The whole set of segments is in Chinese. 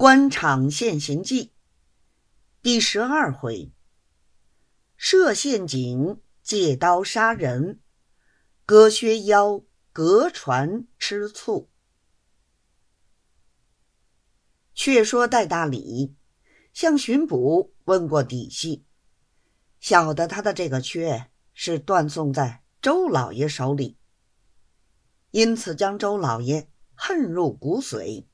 官场现形记第十二回：设陷阱，借刀杀人；割靴腰，隔船吃醋。却说戴大礼向巡捕问过底细，晓得他的这个缺是断送在周老爷手里，因此将周老爷恨入骨髓。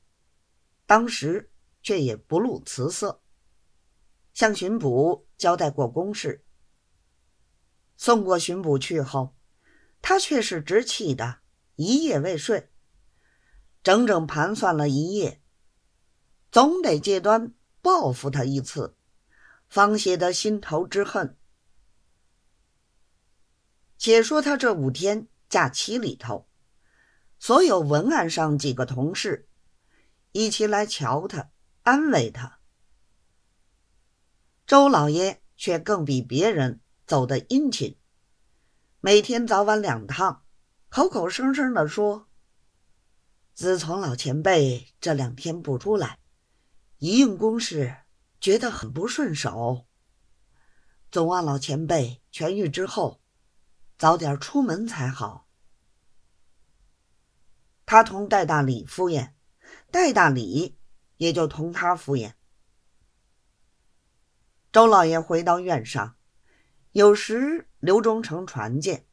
当时。却也不露辞色，向巡捕交代过公事。送过巡捕去后，他却是直气的一夜未睡，整整盘算了一夜，总得借端报复他一次，方泄得心头之恨。且说他这五天假期里头，所有文案上几个同事一起来瞧他。安慰他，周老爷却更比别人走得殷勤，每天早晚两趟，口口声声的说：“自从老前辈这两天不出来，一应公事觉得很不顺手，总望老前辈痊愈之后，早点出门才好。”他同戴大礼敷衍，戴大礼。也就同他敷衍。周老爷回到院上，有时刘忠诚传见，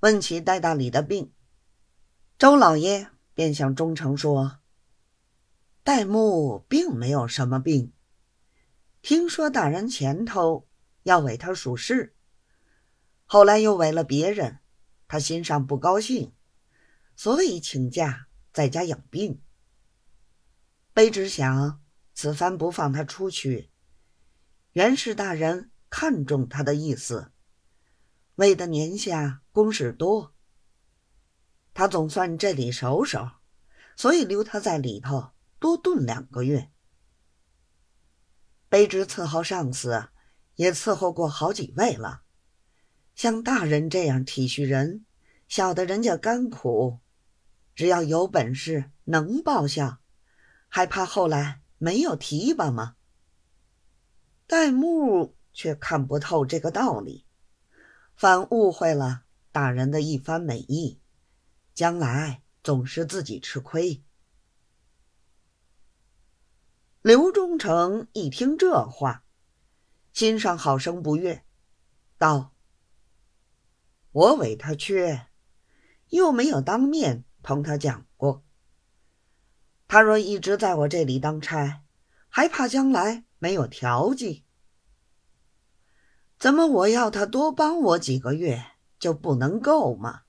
问起戴大礼的病，周老爷便向忠诚说：“戴木并没有什么病，听说大人前头要委他属事，后来又委了别人，他心上不高兴，所以请假在家养病。”卑职想，此番不放他出去，袁氏大人看重他的意思，为的年下公事多，他总算这里熟手，所以留他在里头多炖两个月。卑职伺候上司，也伺候过好几位了，像大人这样体恤人，晓得人家甘苦，只要有本事能报效。还怕后来没有提拔吗？戴木却看不透这个道理，反误会了大人的一番美意，将来总是自己吃亏。刘忠诚一听这话，心上好生不悦，道：“我委他缺，又没有当面同他讲。”他若一直在我这里当差，还怕将来没有调剂？怎么我要他多帮我几个月就不能够吗？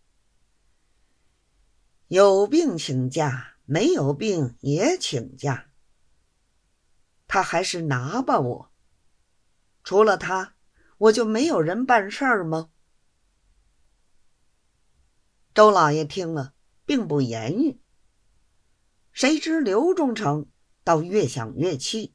有病请假，没有病也请假。他还是拿吧我。除了他，我就没有人办事儿吗？周老爷听了，并不言语。谁知刘忠诚倒越想越气，